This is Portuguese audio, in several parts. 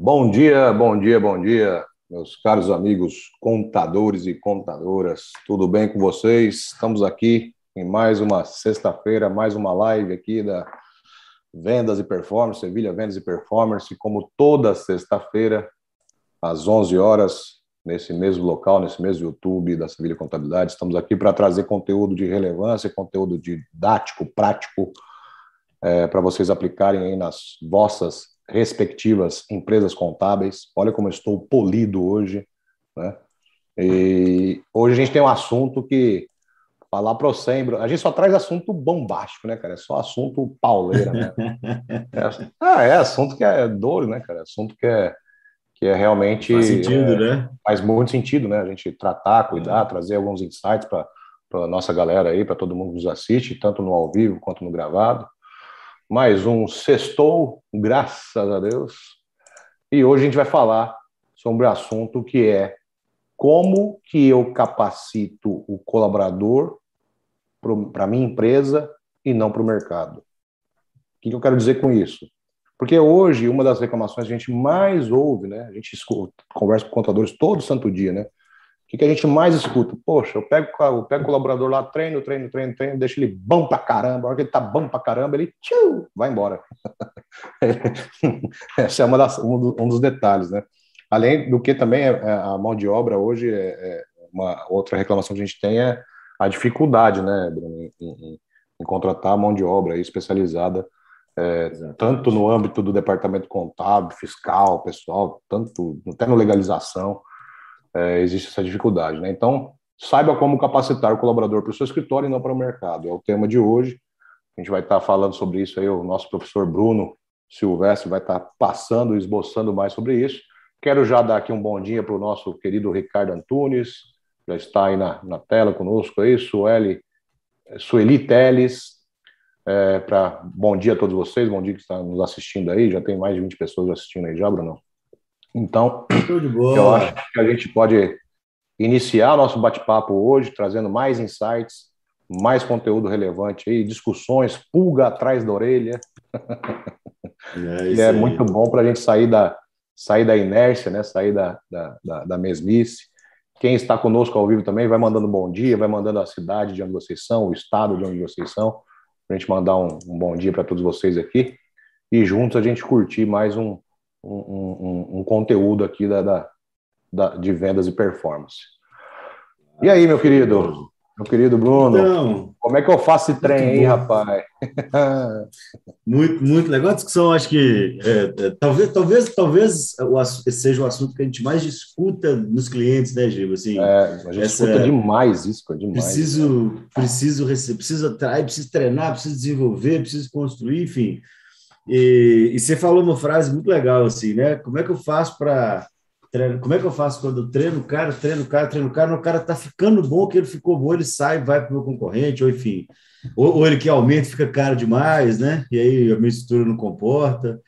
Bom dia, bom dia, bom dia, meus caros amigos contadores e contadoras. Tudo bem com vocês? Estamos aqui em mais uma sexta-feira, mais uma live aqui da Vendas e Performance, Sevilha Vendas e Performance, como toda sexta-feira, às 11 horas, nesse mesmo local, nesse mesmo YouTube da Sevilha Contabilidade. Estamos aqui para trazer conteúdo de relevância, conteúdo didático, prático, é, para vocês aplicarem aí nas vossas respectivas empresas contábeis. Olha como eu estou polido hoje, né? E hoje a gente tem um assunto que falar para o Sembro, a gente só traz assunto bombástico, né, cara? É só assunto pauleira, né? é, ah, é assunto que é dor, né, cara? Assunto que é que é realmente faz sentido, é, né? Faz muito sentido, né? A gente tratar, cuidar, é. trazer alguns insights para para nossa galera aí, para todo mundo que nos assiste, tanto no ao vivo quanto no gravado mais um sextou, graças a Deus. E hoje a gente vai falar sobre o assunto que é como que eu capacito o colaborador para a minha empresa e não para o mercado. O que, que eu quero dizer com isso? Porque hoje, uma das reclamações que a gente mais ouve, né? A gente escuta, conversa com contadores todo santo dia, né? O que, que a gente mais escuta? Poxa, eu pego, eu pego o colaborador lá, treino, treino, treino, treino, deixo ele bom pra caramba. A hora que ele tá bom pra caramba, ele tchiu, vai embora. Esse é uma das, um, dos detalhes, né? Além do que também é, é, a mão de obra hoje, é, é, uma outra reclamação que a gente tem é a dificuldade, né, Bruno, em, em, em contratar mão de obra especializada, é, tanto no âmbito do departamento contábil, fiscal, pessoal, tanto até no legalização é, existe essa dificuldade. Né? Então, saiba como capacitar o colaborador para o seu escritório e não para o mercado. É o tema de hoje. A gente vai estar falando sobre isso aí, o nosso professor Bruno Silvestre vai estar passando, esboçando mais sobre isso. Quero já dar aqui um bom dia para o nosso querido Ricardo Antunes, já está aí na, na tela conosco aí, Sueli, Sueli Teles, é, para bom dia a todos vocês, bom dia que está nos assistindo aí, já tem mais de 20 pessoas assistindo aí já, Bruno. Então, eu acho que a gente pode iniciar nosso bate-papo hoje trazendo mais insights, mais conteúdo relevante aí, discussões, pulga atrás da orelha. É, que é muito bom para a gente sair da, sair da inércia, né? sair da, da, da, da mesmice. Quem está conosco ao vivo também vai mandando bom dia, vai mandando a cidade de onde vocês são, o estado de onde vocês são, para a gente mandar um, um bom dia para todos vocês aqui. E juntos a gente curtir mais um, um, um, um conteúdo aqui da, da, da, de vendas e performance. E aí, meu querido? Meu querido Bruno, então, como é que eu faço esse trem aí, rapaz? muito, muito legal a discussão. Acho que é, é, talvez, talvez, talvez esse seja o assunto que a gente mais discuta nos clientes, né, Giba? Assim, é, a gente essa, escuta demais isso, é demais. Preciso, preciso receber, preciso atrair, preciso treinar, preciso desenvolver, preciso construir, enfim. E, e, você falou uma frase muito legal assim, né? Como é que eu faço para como é que eu faço quando eu treino o cara, treino o cara, treino o cara, o cara tá ficando bom, que ele ficou bom, ele sai, vai para o meu concorrente, ou enfim, ou, ou, ele que aumenta, fica caro demais, né? E aí a minha estrutura não comporta.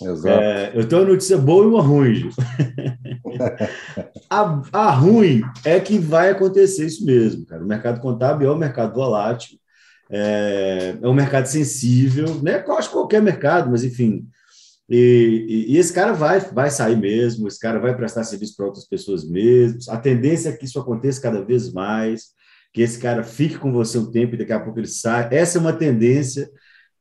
Exato. É, eu tenho uma notícia boa e uma ruim, a, a ruim é que vai acontecer isso mesmo, cara. O mercado contábil é um mercado volátil é, é um mercado sensível, né? Acho qualquer mercado, mas enfim. E, e, e, esse cara vai, vai sair mesmo, esse cara vai prestar serviço para outras pessoas mesmo. A tendência é que isso aconteça cada vez mais, que esse cara fique com você um tempo e daqui a pouco ele sai. Essa é uma tendência.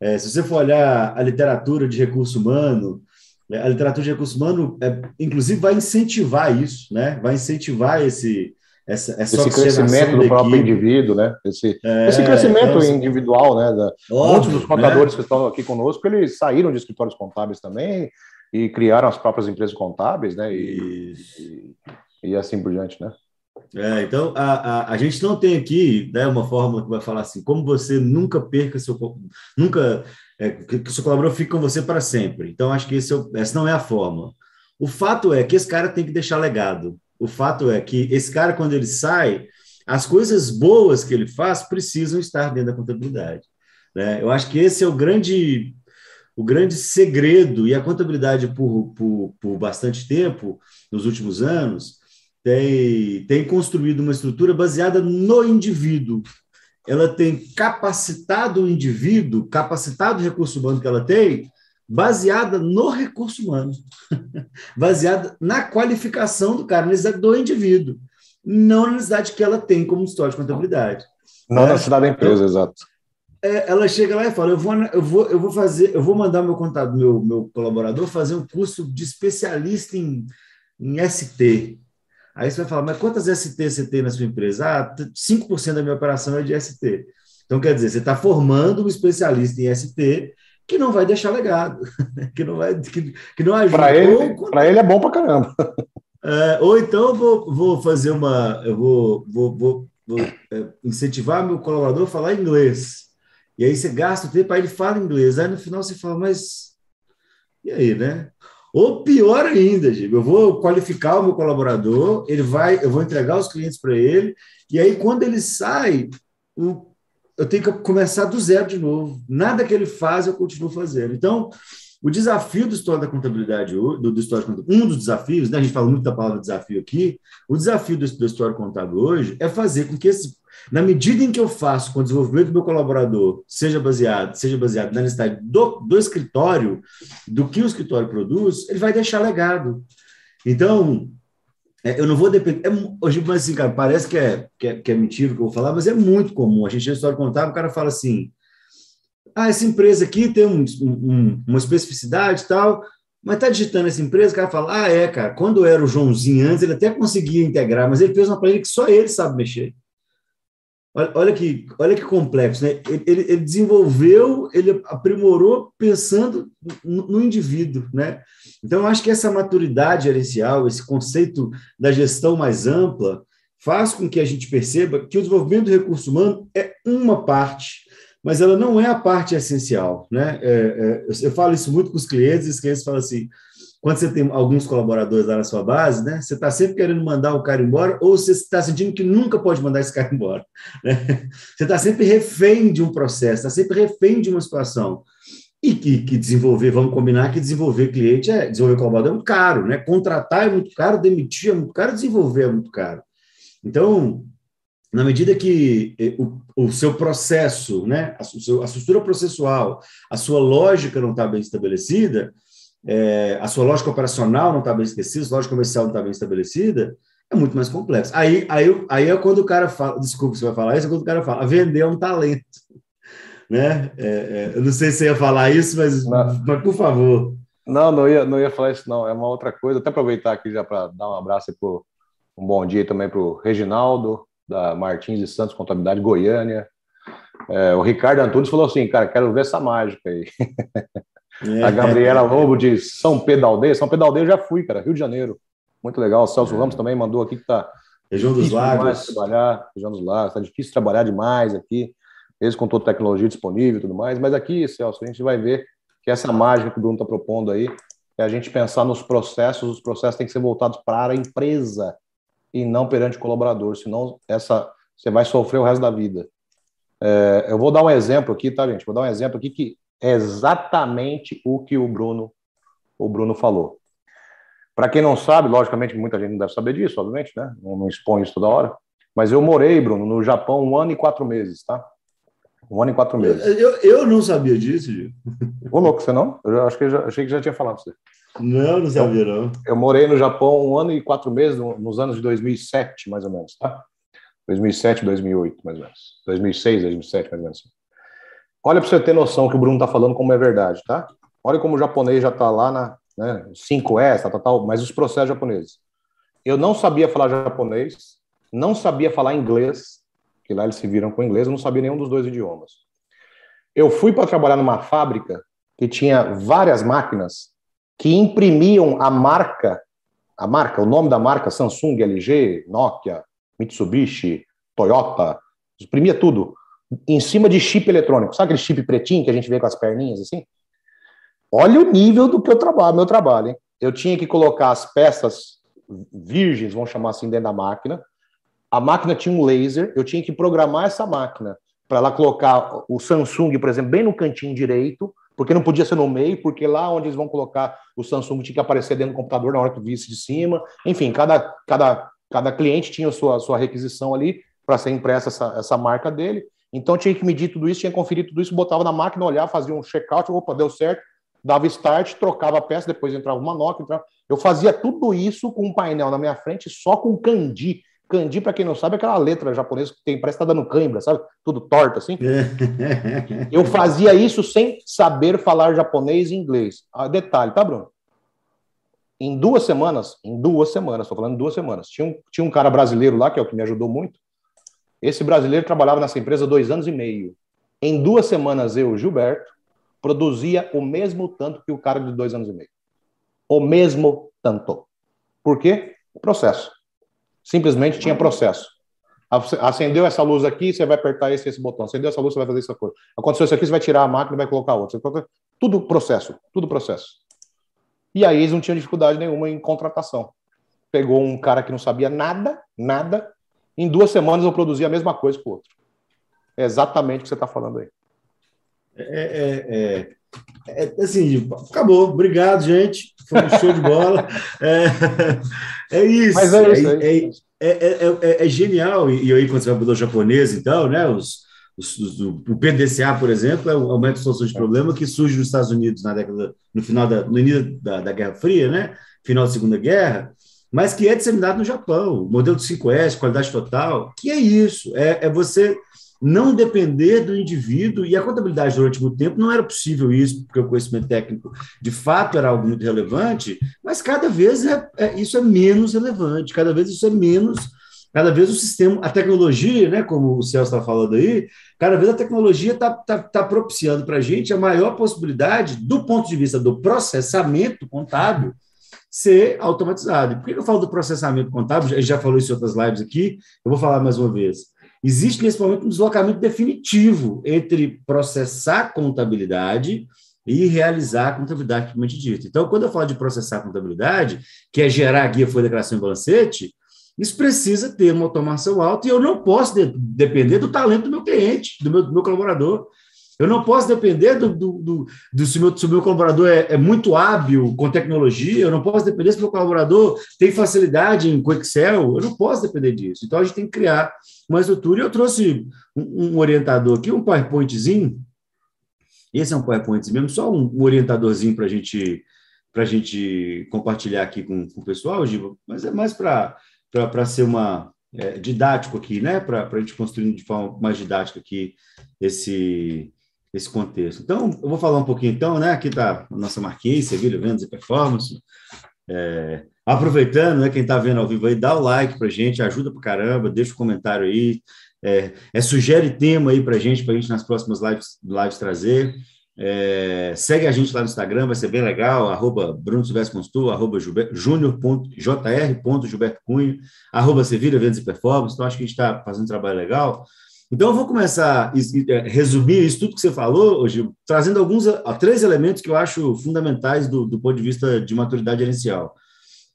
É, se você for olhar a literatura de recurso humano, é, a literatura de recurso humano, é, inclusive, vai incentivar isso, né? Vai incentivar esse, essa, essa esse crescimento do próprio indivíduo, né? Esse, é, esse crescimento é, individual, né? Da, óbvio, muitos dos contadores né? que estão aqui conosco, eles saíram de escritórios contábeis também e criaram as próprias empresas contábeis, né? E, e, e, assim por diante, né? É, então, a, a, a, gente não tem aqui né, uma forma que vai falar assim, como você nunca perca seu... Nunca... É, que o seu colaborador fique com você para sempre. Então, acho que esse é, essa não é a forma. O fato é que esse cara tem que deixar legado o fato é que esse cara, quando ele sai, as coisas boas que ele faz precisam estar dentro da contabilidade. Né? Eu acho que esse é o grande, o grande segredo, e a contabilidade, por, por, por bastante tempo, nos últimos anos, tem, tem construído uma estrutura baseada no indivíduo. Ela tem capacitado o indivíduo, capacitado o recurso humano que ela tem, baseada no recurso humano, baseada na qualificação do cara, na necessidade do indivíduo, não na necessidade que ela tem como história de contabilidade. Não na necessidade da empresa, exato. É, ela chega lá e fala: eu vou, eu vou, eu vou fazer, eu vou mandar meu contador, meu, meu colaborador fazer um curso de especialista em, em ST. Aí você vai falar, mas quantas ST você tem na sua empresa? Ah, 5% da minha operação é de ST. Então, quer dizer, você está formando um especialista em ST que não vai deixar legado, que não vai que, que não ajuda. Para ele, ele é bom para caramba. É, ou então eu vou, vou fazer uma, eu vou, vou, vou, vou é, incentivar meu colaborador a falar inglês. E aí você gasta o tempo, aí ele fala inglês. Aí no final você fala, mas e aí, né? Ou pior ainda, Giba, eu vou qualificar o meu colaborador, ele vai, eu vou entregar os clientes para ele, e aí quando ele sai, eu tenho que começar do zero de novo. Nada que ele faz eu continuo fazendo. Então, o desafio do História da Contabilidade, do, do História um dos desafios, né, a gente fala muito da palavra desafio aqui, o desafio do, do História Contábil hoje é fazer com que esse na medida em que eu faço com o desenvolvimento do meu colaborador, seja baseado, seja baseado na necessidade do, do escritório, do que o escritório produz, ele vai deixar legado. Então, é, eu não vou depender. É, hoje, mas assim, cara, parece que é, que é, que é mentira que eu vou falar, mas é muito comum. A gente na história contábil, o cara fala assim: ah, essa empresa aqui tem um, um, uma especificidade e tal, mas tá digitando essa empresa, o cara fala: ah, é, cara, quando era o Joãozinho antes, ele até conseguia integrar, mas ele fez uma planilha que só ele sabe mexer. Olha, que, olha que complexo, né? Ele, ele desenvolveu, ele aprimorou pensando no, no, indivíduo, né? Então, eu acho que essa maturidade gerencial, esse conceito da gestão mais ampla, faz com que a gente perceba que o desenvolvimento do recurso humano é uma parte, mas ela não é a parte essencial, né? É, é, eu falo isso muito com os clientes, e os clientes falam assim, quando você tem alguns colaboradores lá na sua base, né, você está sempre querendo mandar o cara embora, ou você está sentindo que nunca pode mandar esse cara embora. Né? Você está sempre refém de um processo, está sempre refém de uma situação. E que, que, desenvolver, vamos combinar que desenvolver cliente é desenvolver colaborador é muito caro, né? Contratar é muito caro, demitir é muito caro, desenvolver é muito caro. Então, na medida que eh, o, o seu processo, né, a, sua, a estrutura processual, a sua lógica não está bem estabelecida, é, a sua lógica operacional não está bem estabelecida, a sua lógica comercial não está bem estabelecida, é muito mais complexo. Aí, aí, aí é quando o cara fala, desculpa se vai falar isso, é quando o cara fala, vender é um talento. Né? É, é, eu não sei se você ia falar isso, mas, mas por favor. Não, não ia, não ia falar isso, não. É uma outra coisa. Até aproveitar aqui já para dar um abraço e pro, um bom dia também para o Reginaldo, da Martins e Santos Contabilidade Goiânia. É, o Ricardo Antunes falou assim, cara, quero ver essa mágica aí. É. A Gabriela Lobo de São Pedro Aldeia. São Pedro Aldeia eu já fui, cara, Rio de Janeiro. Muito legal. O Celso é. Ramos também mandou aqui que tá. Região dos Lagos. Trabalhar, região dos Lagos, tá difícil trabalhar demais aqui, mesmo com toda a tecnologia disponível e tudo mais. Mas aqui, Celso, a gente vai ver que essa mágica que o Bruno está propondo aí é a gente pensar nos processos, os processos têm que ser voltados para a empresa e não perante o colaborador, senão essa, você vai sofrer o resto da vida. É, eu vou dar um exemplo aqui, tá, gente? Vou dar um exemplo aqui que é exatamente o que o Bruno, o Bruno falou. Para quem não sabe, logicamente muita gente não deve saber disso, obviamente, né? Não, não expõe isso toda hora. Mas eu morei, Bruno, no Japão um ano e quatro meses, tá? Um ano e quatro meses. Eu, eu não sabia disso, Gil. Ô, louco, você não? Eu acho que já, achei que já tinha falado pra você. Não, não sabia, não. Eu, eu morei no Japão um ano e quatro meses, nos anos de 2007, mais ou menos, tá? 2007, 2008, mais ou menos. 2006, 2007, mais ou menos. Olha para você ter noção que o Bruno está falando como é verdade, tá? Olha como o japonês já está lá na né, 5S, tal, mas os processos japoneses. Eu não sabia falar japonês, não sabia falar inglês, que lá eles se viram com inglês, eu não sabia nenhum dos dois idiomas. Eu fui para trabalhar numa fábrica que tinha várias máquinas que imprimiam a marca, a marca, o nome da marca, Samsung, LG, Nokia, Mitsubishi, Toyota, imprimia tudo em cima de chip eletrônico. Sabe aquele chip pretinho que a gente vê com as perninhas assim? Olha o nível do que eu trabalho, meu trabalho, hein? Eu tinha que colocar as peças virgens, vamos chamar assim, dentro da máquina. A máquina tinha um laser, eu tinha que programar essa máquina para ela colocar o Samsung, por exemplo, bem no cantinho direito, porque não podia ser no meio, porque lá onde eles vão colocar o Samsung tinha que aparecer dentro do computador na hora que visse de cima. Enfim, cada, cada, cada cliente tinha a sua, sua requisição ali para ser impressa essa, essa marca dele. Então tinha que medir tudo isso, tinha que conferir tudo isso, botava na máquina, olhar, fazia um check-out, opa, deu certo, dava start, trocava a peça, depois entrava uma nota. Entrava... Eu fazia tudo isso com um painel na minha frente, só com kanji. Kanji, para quem não sabe, é aquela letra japonesa que tem, parece que tá dando cãibra, sabe? Tudo torto assim. eu fazia isso sem saber falar japonês e inglês. Ah, detalhe, tá, Bruno? Em duas semanas, em duas semanas, estou falando duas semanas, tinha um, tinha um cara brasileiro lá, que é o que me ajudou muito. Esse brasileiro trabalhava nessa empresa dois anos e meio. Em duas semanas, eu, Gilberto, produzia o mesmo tanto que o cara de dois anos e meio. O mesmo tanto. Por quê? Processo. Simplesmente tinha processo. Acendeu essa luz aqui, você vai apertar esse, esse botão. Acendeu essa luz, você vai fazer essa coisa. Aconteceu isso aqui, você vai tirar a máquina e vai colocar outra. Tudo processo, tudo processo. E aí eles não tinham dificuldade nenhuma em contratação. Pegou um cara que não sabia nada, nada. Em duas semanas eu produzi a mesma coisa que o outro. É exatamente o que você está falando aí. É, é, é, é, assim, acabou. Obrigado, gente. Foi um show de bola. É, é isso. Mas é isso. É, isso. é, é genial. E aí, quando você vai para o japonês, então, né? Os, o PDCA, por exemplo, é o aumento de solução de problema que surge nos Estados Unidos na década, no final da, no início da, da Guerra Fria, né? Final da Segunda Guerra, mas que é disseminado no Japão. Modelo de 5S, qualidade total, que é isso, é, é você não depender do indivíduo, e a contabilidade durante muito tempo não era possível isso, porque o conhecimento técnico de fato era algo muito relevante, mas cada vez é, é, isso é menos relevante, cada vez isso é menos Cada vez o sistema, a tecnologia, né, como o Celso está falando aí, cada vez a tecnologia está tá, tá propiciando para a gente a maior possibilidade, do ponto de vista do processamento contábil, ser automatizado. Por que eu falo do processamento contábil? Já falou isso em outras lives aqui, eu vou falar mais uma vez. Existe nesse momento um deslocamento definitivo entre processar contabilidade e realizar a contabilidade propriamente dita. Então, quando eu falo de processar contabilidade, que é gerar a guia, folha, declaração e balancete, isso precisa ter uma automação alta e eu não posso de, depender do talento do meu cliente, do meu, do meu colaborador. Eu não posso depender do, do, do, do se, meu, se meu colaborador é, é, muito hábil com tecnologia, eu não posso depender se meu colaborador tem facilidade em Excel, eu não posso depender disso. Então, a gente tem que criar uma estrutura. E eu trouxe um, um orientador aqui, um PowerPointzinho. Esse é um PowerPoint mesmo, só um, um orientadorzinho para gente, a gente compartilhar aqui com, com o pessoal, Giba, mas é mais para ser uma é, didático aqui, né? Para a gente construir de forma mais didática aqui esse, esse contexto. Então, eu vou falar um pouquinho, então, né? Aqui está a nossa marquinha, Sevilha Vendas e Performance. É, aproveitando, né? Quem está vendo ao vivo aí, dá o like para gente, ajuda para caramba, deixa o um comentário aí, é, é, sugere tema aí para gente, para a gente nas próximas lives, lives trazer. É, segue a gente lá no Instagram, vai ser bem legal, arroba Bruno Silvestre Constu, arroba júnior.jr.gilberto Cunha, arroba Sevilha Vendas e Performance, então acho que a gente está fazendo um trabalho legal. Então eu vou começar a é, resumir isso tudo que você falou, hoje, trazendo alguns, três elementos que eu acho fundamentais do, do ponto de vista de maturidade gerencial.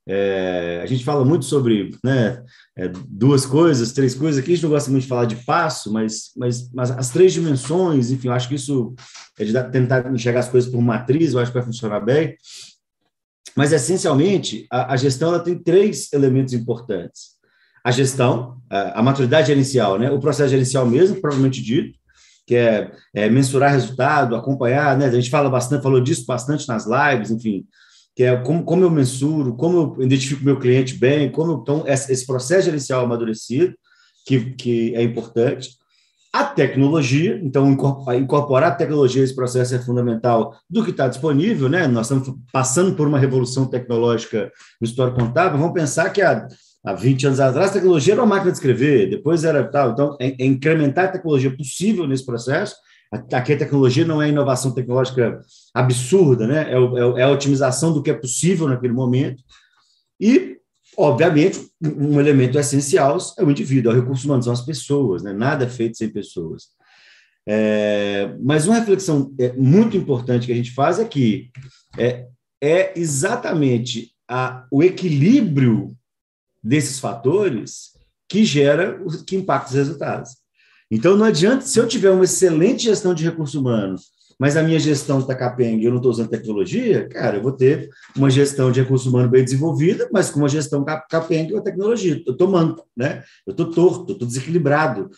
É, a gente fala muito sobre né, é, duas coisas, três coisas. Aqui a gente não gosta muito de falar de passo, mas, mas, mas as três dimensões, enfim, eu acho que isso é de tentar enxergar as coisas por matriz, eu acho que vai funcionar bem. Mas, essencialmente, a, a gestão ela tem três elementos importantes. A gestão, a, a, maturidade gerencial, né? o processo gerencial mesmo, provavelmente dito, que é, é mensurar resultado, acompanhar, né? a gente fala bastante, falou disso bastante nas lives, enfim, que é como, como eu mensuro, como eu identifico meu cliente bem, como então esse processo gerencial amadurecido, que, que é importante. A tecnologia, então incorporar a tecnologia nesse processo é fundamental do que está disponível, né? Nós estamos passando por uma revolução tecnológica no histórico contábil. Vamos pensar que há, há 20 anos atrás a tecnologia era uma máquina de escrever, depois era tal. Então, é, é incrementar a tecnologia possível nesse processo Aqui a tecnologia não é inovação tecnológica absurda, né? É, é, é a otimização do que é possível naquele momento. E, obviamente, um elemento essencial é o indivíduo, é o recurso humano, são as pessoas, né? Nada é feito sem pessoas. É, mas uma reflexão é, muito importante que a gente faz é que é, é exatamente a, o equilíbrio desses fatores que gera, que impacta os resultados. Então, não adianta, se eu tiver uma excelente gestão de recursos humanos, mas a minha gestão está capenga e eu não estou usando tecnologia, cara, eu vou ter uma gestão de recursos humanos bem desenvolvida, mas com uma gestão capenga e uma tecnologia. Eu estou manco, né? Eu estou torto, estou desequilibrado.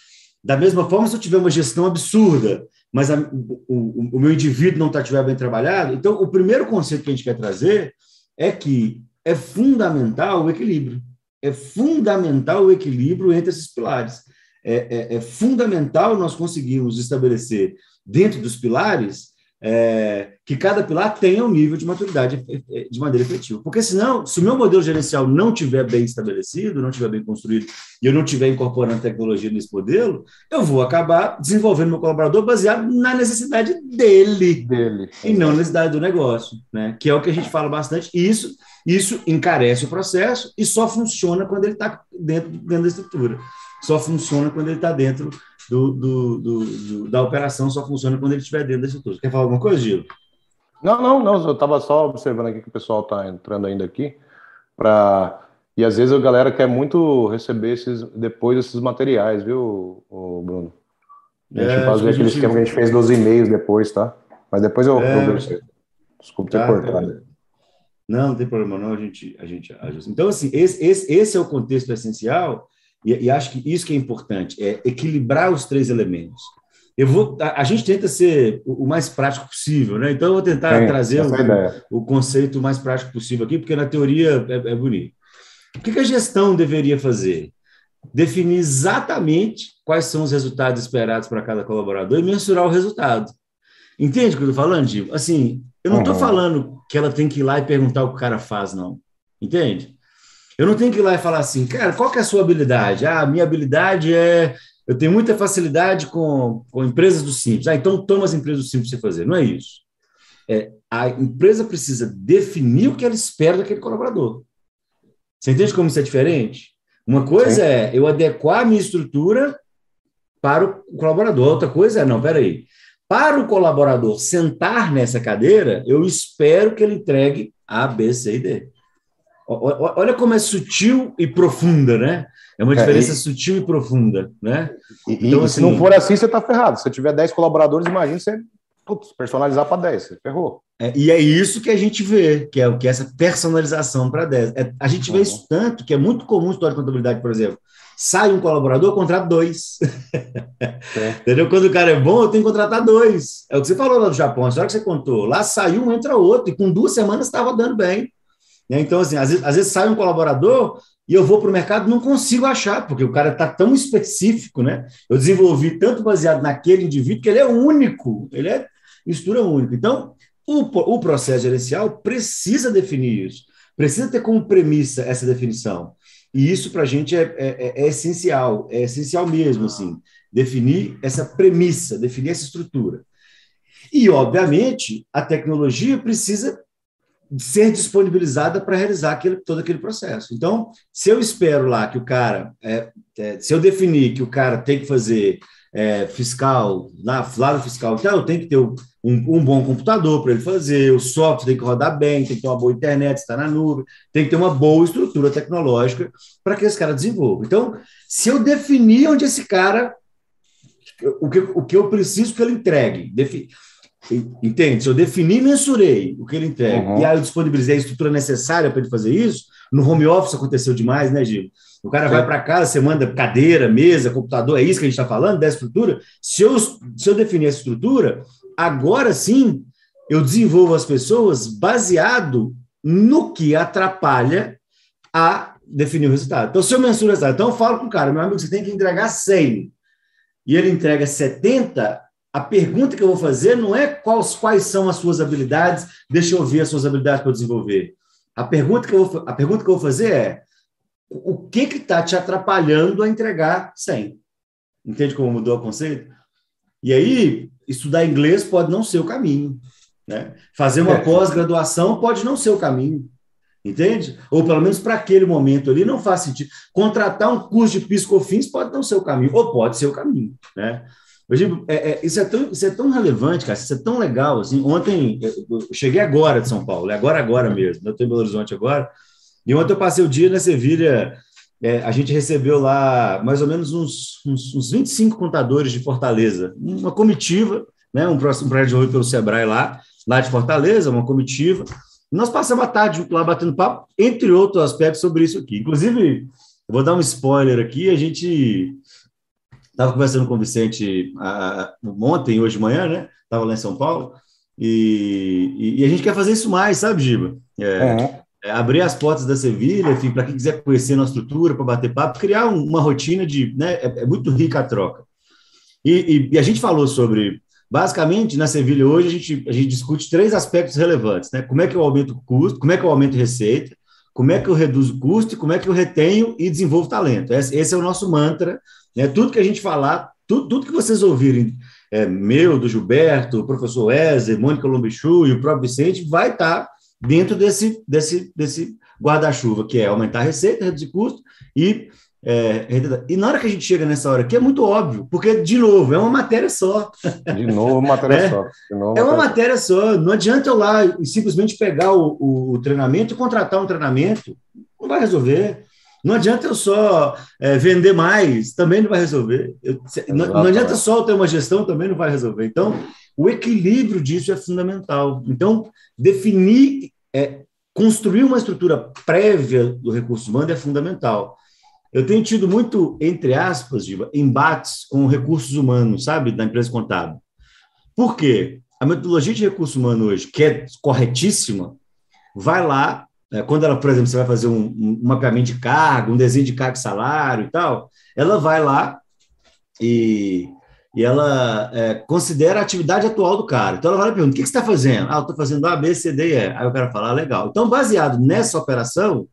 Da mesma forma, se eu tiver uma gestão absurda, mas a, o, o, meu indivíduo não está tiver bem trabalhado. Então, o primeiro conceito que a gente quer trazer é que é fundamental o equilíbrio. É fundamental o equilíbrio entre esses pilares. É, é, é fundamental nós conseguirmos estabelecer dentro dos pilares é, que cada pilar tenha um nível de maturidade de maneira efetiva. Porque senão, se o meu modelo gerencial não tiver bem estabelecido, não tiver bem construído, e eu não tiver incorporando tecnologia nesse modelo, eu vou acabar desenvolvendo meu colaborador baseado na necessidade dele, dele. e não na necessidade do negócio, né? que é o que a gente fala bastante. E isso, isso encarece o processo e só funciona quando ele está dentro, dentro da estrutura. Só funciona quando ele está dentro do, do, do, da operação só funciona quando ele estiver dentro da estrutura. Quer falar alguma coisa, Gil? Não, não, não. Eu estava só observando aqui que o pessoal está entrando ainda aqui para e às vezes a galera quer muito receber esses depois esses materiais, viu, Bruno? A gente é, fazer aquele gente... esquema que a gente fez dos e-mails depois, tá? Mas depois eu, é... eu Desculpa ter tá, cortado. Não, não tem problema, não. A gente, a gente ajusta. Então, assim, esse, esse, esse é o contexto essencial e, e, acho que isso que é importante, é equilibrar os três elementos. Eu vou, a, a gente tenta ser o, mais prático possível, né? Então eu vou tentar é, trazer o, o, conceito mais prático possível aqui, porque na teoria é, é bonito. O que, que a gestão deveria fazer? Definir exatamente quais são os resultados esperados para cada colaborador e mensurar o resultado. Entende o que eu estou falando? Assim, eu não estou uhum. falando que ela tem que ir lá e perguntar o que o cara faz, não. Entende? Eu não tenho que ir lá e falar assim, cara, qual que é a sua habilidade? Ah, minha habilidade é. Eu tenho muita facilidade com, com empresas do Simples. Ah, então toma as empresas do Simples para você fazer. Não é isso. É, a empresa precisa definir o que ela espera daquele colaborador. Você entende como isso é diferente? Uma coisa Sim. é eu adequar a minha estrutura para o colaborador. Outra coisa é, não, peraí. Para o colaborador sentar nessa cadeira, eu espero que ele entregue A, B, C e D. Olha como é sutil e profunda, né? É uma é, diferença é, e, sutil e profunda, né? E, então, e assim, se não for assim, você está ferrado. Se tiver 10 colaboradores, imagina você putz, personalizar para 10, você ferrou. É, e é isso que a gente vê, que é, que é essa personalização para 10. É, a gente vê uhum. isso tanto, que é muito comum história de contabilidade, por exemplo. Sai um colaborador, contrata dois. É. Entendeu? Quando o cara é bom, eu tenho que contratar dois. É o que você falou lá do Japão, a história que você contou. Lá saiu um, entra outro, e com duas semanas estava dando bem. Né? Então, assim, às vezes, às vezes sai um colaborador e eu vou para o mercado não consigo achar, porque o cara está tão específico, né? Eu desenvolvi tanto baseado naquele indivíduo que ele é único, ele é mistura única. Então, o, o processo gerencial precisa definir isso, precisa ter como premissa essa definição. E isso para a gente é, é, é, é, essencial, é essencial mesmo, assim, definir essa premissa, definir essa estrutura. E, obviamente, a tecnologia precisa ser disponibilizada para realizar aquele, todo aquele processo. Então, se eu espero lá que o cara, é, é, se eu definir que o cara tem que fazer é, fiscal, lá, lado fiscal, então eu tenho que ter um, um bom computador para ele fazer, o software tem que rodar bem, tem que ter uma boa internet, está na nuvem, tem que ter uma boa estrutura tecnológica para que esse cara desenvolva. Então, se eu definir onde esse cara, o que, o que eu preciso que ele entregue, definir Entende? Se eu defini e mensurei o que ele entrega, uhum. e aí eu disponibilizei a estrutura necessária para ele fazer isso, no home office aconteceu demais, né, Gil? O cara Sim. vai para casa, você manda cadeira, mesa, computador, é isso que a gente está falando, dessa estrutura. Se eu, se eu definir essa estrutura, agora sim eu desenvolvo as pessoas baseado no que atrapalha a definir o resultado. Então, se eu mensuro o resultado, então eu falo com o cara, meu amigo, você tem que entregar 100, e ele entrega 70, a pergunta que eu vou fazer não é quais, quais são as suas habilidades, deixa eu ver as suas habilidades para desenvolver. A pergunta, que eu vou, a pergunta que eu vou fazer é o que está te atrapalhando a entregar 100? Entende como mudou o conceito? E aí, estudar inglês pode não ser o caminho. Né? Fazer uma é. pós-graduação pode não ser o caminho. Entende? Ou pelo menos para aquele momento ali não faz sentido. Contratar um curso de piscofins pode não ser o caminho, ou pode ser o caminho. Né? Eu digo, é, é, isso, é tão, isso é tão relevante, cara, isso é tão legal. Assim, ontem, eu cheguei agora de São Paulo, é agora, agora mesmo, eu estou em Belo Horizonte agora, e ontem eu passei o dia na Sevilha, é, a gente recebeu lá mais ou menos uns, uns, uns 25 contadores de Fortaleza, uma comitiva, né, um, próximo prédio desenvolvido pelo Sebrae lá, lá de Fortaleza, uma comitiva. Nós passamos a tarde lá batendo papo, entre outros aspectos sobre isso aqui. Inclusive, vou dar um spoiler aqui, a gente Estava conversando com o Vicente a, ontem, hoje de manhã, né? Estava lá em São Paulo. E, e, e, a gente quer fazer isso mais, sabe, Giba? É, uhum. é abrir as portas da Sevilha, enfim, para quem quiser conhecer a estrutura, para bater papo, criar um, uma rotina de. Né, é, é, muito rica a troca. E, e, a gente falou sobre. Basicamente, na Sevilha hoje, a gente, a gente discute três aspectos relevantes, né? Como é que eu aumento o custo, como é que eu aumento a receita, como é que eu reduzo o custo e como é que eu retenho e desenvolvo talento. Esse, esse é o nosso mantra. Né? Tudo que a gente falar, tudo, tudo que vocês ouvirem é, meu, do Gilberto, o professor Wesley, Mônica Lombichu e o próprio Vicente, vai estar dentro desse, desse, desse guarda-chuva, que é aumentar a receita, reduzir custo e. É, e na hora que a gente chega nessa hora aqui é muito óbvio, porque, de novo, é uma matéria só. De novo, uma matéria é, só. Novo, é uma matéria só. Não adianta eu lá simplesmente pegar o, o, o treinamento e contratar um treinamento. Não vai resolver. Não adianta eu só é, vender mais, também não vai resolver. Eu, não, não, adianta só eu ter uma gestão, também não vai resolver. Então, o equilíbrio disso é fundamental. Então, definir, é, construir uma estrutura prévia do recurso humano é fundamental. Eu tenho tido muito, entre aspas, Diva, embates com recursos humanos, sabe, da empresa contábil. Por quê? A metodologia de recurso humano hoje, que é corretíssima, vai lá quando ela, por exemplo, você vai fazer um, um mapeamento de cargo, um desenho de cargo e salário e tal, ela vai lá e, e ela é, considera a atividade atual do cara. Então ela vai lá e pergunta: o que, que você está fazendo? Ah, eu estou fazendo A, B, C, D e E. Aí o cara fala: ah, legal. Então, baseado nessa operação,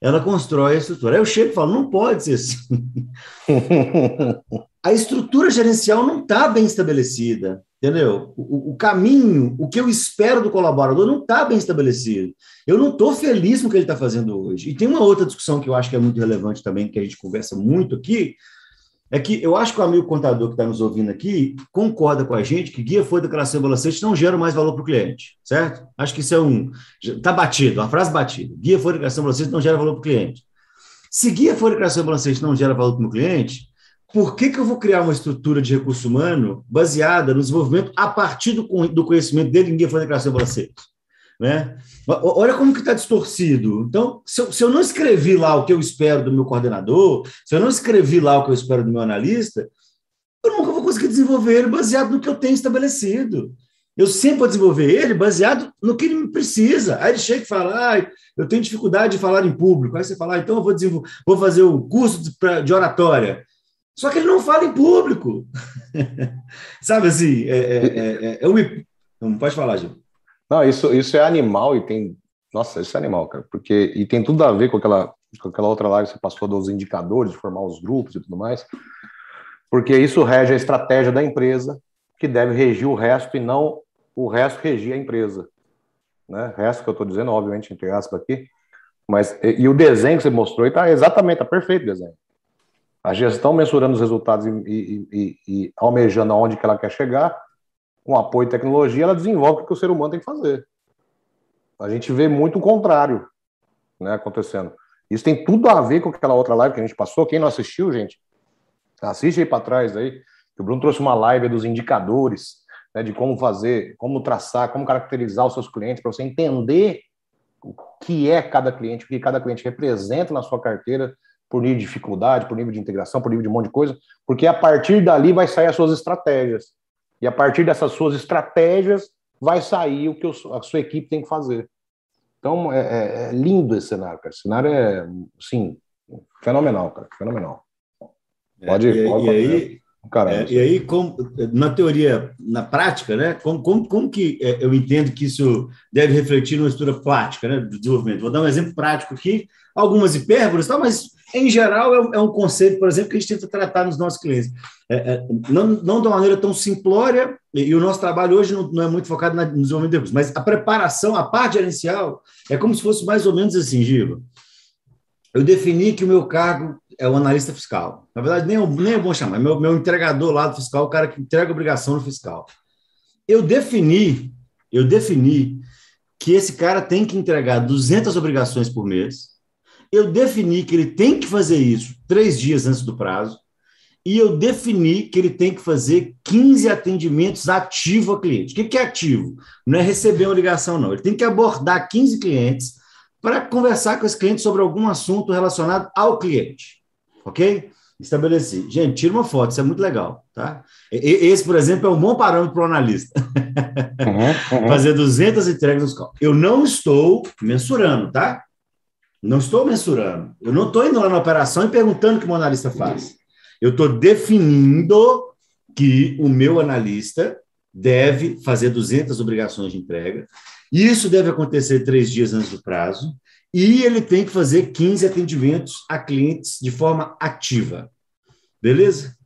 ela constrói a estrutura. Aí eu chego e falo: não pode ser assim. a estrutura gerencial não está bem estabelecida. Entendeu? O, o, caminho, o que eu espero do colaborador não está bem estabelecido. Eu não estou feliz com o que ele está fazendo hoje. E tem uma outra discussão que eu acho que é muito relevante também, que a gente conversa muito aqui, é que eu acho que o amigo contador que está nos ouvindo aqui concorda com a gente que guia de declaração balancete não gera mais valor para o cliente, certo? Acho que isso é um. Está batido, uma frase batida. Guia de declaração balancete não gera valor para o cliente. Se guia de declaração balancete não gera valor para o cliente, por que, que eu vou criar uma estrutura de recurso humano baseada no desenvolvimento a partir do, do conhecimento dele em foi declaração de balancete? Né? Olha como que está distorcido. Então, se eu, se eu, não escrevi lá o que eu espero do meu coordenador, se eu não escrevi lá o que eu espero do meu analista, eu nunca vou conseguir desenvolver ele baseado no que eu tenho estabelecido. Eu sempre vou desenvolver ele baseado no que ele precisa. Aí ele chega e fala, ah, eu tenho dificuldade de falar em público. Aí você fala, ah, então eu vou, vou fazer um curso de, de oratória. Só que ele não fala em público. Sabe assim, é, é, é, é um... Não pode falar, Gil. Não, isso, isso é animal e tem. Nossa, isso é animal, cara. Porque, e tem tudo a ver com aquela, com aquela outra live que você passou dos indicadores, de formar os grupos e tudo mais. Porque isso rege a estratégia da empresa, que deve regir o resto e não o resto regir a empresa. Né? O resto que eu estou dizendo, obviamente, entre aspas aqui. Mas, e, e o desenho que você mostrou está exatamente, está perfeito o desenho. A gestão mensurando os resultados e, e, e, e, almejando aonde que ela quer chegar, com apoio e tecnologia, ela desenvolve o que o ser humano tem que fazer. A gente vê muito o contrário né, acontecendo. Isso tem tudo a ver com aquela outra live que a gente passou. Quem não assistiu, gente, assiste aí para trás aí. O Bruno trouxe uma live dos indicadores, né, de como fazer, como traçar, como caracterizar os seus clientes, para você entender o que é cada cliente, o que cada cliente representa na sua carteira, por nível de dificuldade, por nível de integração, por nível de um monte de coisa, porque a partir dali vai sair as suas estratégias. E a partir dessas suas estratégias vai sair o que a sua equipe tem que fazer. Então, é, é, é lindo esse cenário, cara. Esse cenário é, sim, fenomenal, cara, fenomenal. Pode, é, pode, e, aí, é, e aí, como, na teoria, na prática, né, como, como, como que é, eu entendo que isso deve refletir numa estrutura prática né, do desenvolvimento? Vou dar um exemplo prático aqui, algumas hipérboles, tá, mas em geral é, é um conceito, por exemplo, que a gente tenta tratar nos nossos clientes. É, é, não, não de uma maneira tão simplória, e, e o nosso trabalho hoje não, não, é muito focado no desenvolvimento de recursos, mas a preparação, a parte gerencial, é como se fosse mais ou menos assim, Giva. Eu defini que o meu cargo é o analista fiscal. Na verdade, nem é, nem é bom chamar, é meu, meu entregador lá do fiscal, o cara que entrega obrigação no fiscal. Eu defini, eu defini que esse cara tem que entregar 200 obrigações por mês. Eu defini que ele tem que fazer isso três dias antes do prazo. E eu defini que ele tem que fazer 15 atendimentos ativo a cliente. O que é ativo? Não é receber uma ligação, não. Ele tem que abordar 15 clientes para conversar com esse cliente sobre algum assunto relacionado ao cliente ok? Estabeleci. Gente, tira uma foto, isso é muito legal, tá? Esse, por exemplo, é um bom parâmetro para o analista. Uhum, uhum. Fazer 200 entregas nos carros. Eu não estou mensurando, tá? Não estou mensurando. Eu não estou indo lá na operação e perguntando o que o analista faz. Eu estou definindo que o meu analista deve fazer 200 obrigações de entrega. Isso deve acontecer três dias antes do prazo. E ele tem que fazer 15 atendimentos a clientes de forma ativa. Beleza?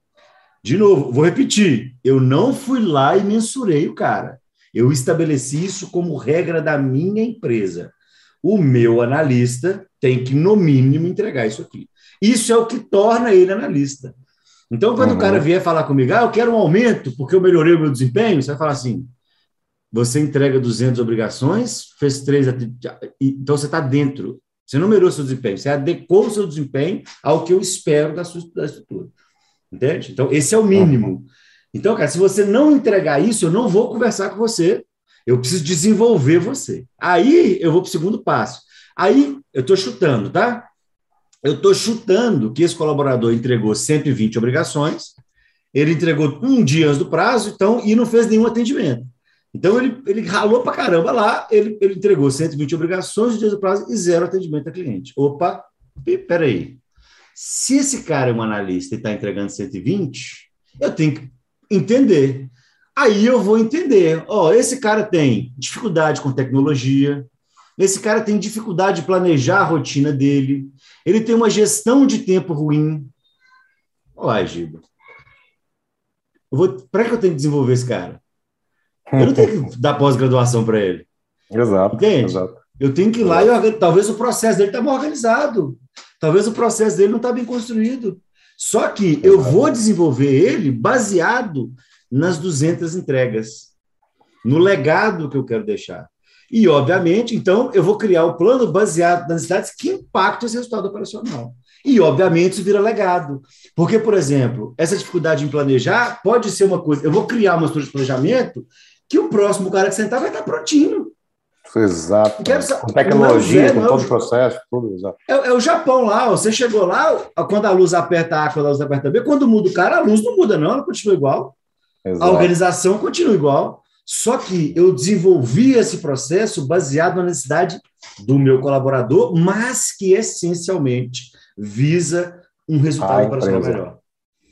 De novo, vou repetir. Eu não fui lá e mensurei o cara. Eu estabeleci isso como regra da minha empresa. O meu analista tem que, no mínimo, entregar isso aqui. Isso é o que torna ele analista. Então, quando uhum. o cara vier falar comigo, ah, eu quero um aumento porque eu melhorei o meu desempenho, você vai falar assim: você entrega 200 obrigações, fez três, então você está dentro. Você não melhorou seu desempenho, você adequou o seu desempenho ao que eu espero da sua da estrutura. Entende? Então, esse é o mínimo. Então, cara, se você não entregar isso, eu não vou conversar com você. Eu preciso desenvolver você. Aí eu vou para o segundo passo. Aí eu estou chutando, tá? Eu estou chutando que esse colaborador entregou 120 obrigações, ele entregou um dia antes do prazo, então, e não fez nenhum atendimento. Então, ele, ele ralou para caramba lá, ele, ele entregou 120 obrigações no dia do prazo e zero atendimento a cliente. Opa, peraí. Se esse cara é um analista e está entregando 120, eu tenho que entender. Aí eu vou entender, ó, esse cara tem dificuldade com tecnologia, esse cara tem dificuldade de planejar a rotina dele, ele tem uma gestão de tempo ruim. Olha, Giba. Para que eu tenho que desenvolver esse cara? Eu não tenho que dar pós-graduação para ele. Exato. Entende? Exato. Eu tenho que ir lá e talvez o processo dele está mal organizado. Talvez o processo dele não está bem construído. Só que eu vou desenvolver ele baseado nas 200 entregas, no legado que eu quero deixar. E, obviamente, então, eu vou criar o plano baseado nas necessidades que impactam esse resultado operacional. E, obviamente, isso vira legado. Porque, por exemplo, essa dificuldade em planejar pode ser uma coisa. Eu vou criar uma estrutura de planejamento que o próximo cara que sentar vai estar prontinho. Exato. com tecnologia, é, com todo o processo, tudo, exato. É, é, o Japão lá, você chegou lá, quando a luz aperta A, quando a luz aperta B, quando muda o cara, a luz não muda, não, ela continua igual. Exato. A organização continua igual. Só que eu desenvolvi esse processo baseado na necessidade do meu colaborador, mas que essencialmente visa um resultado operacional melhor.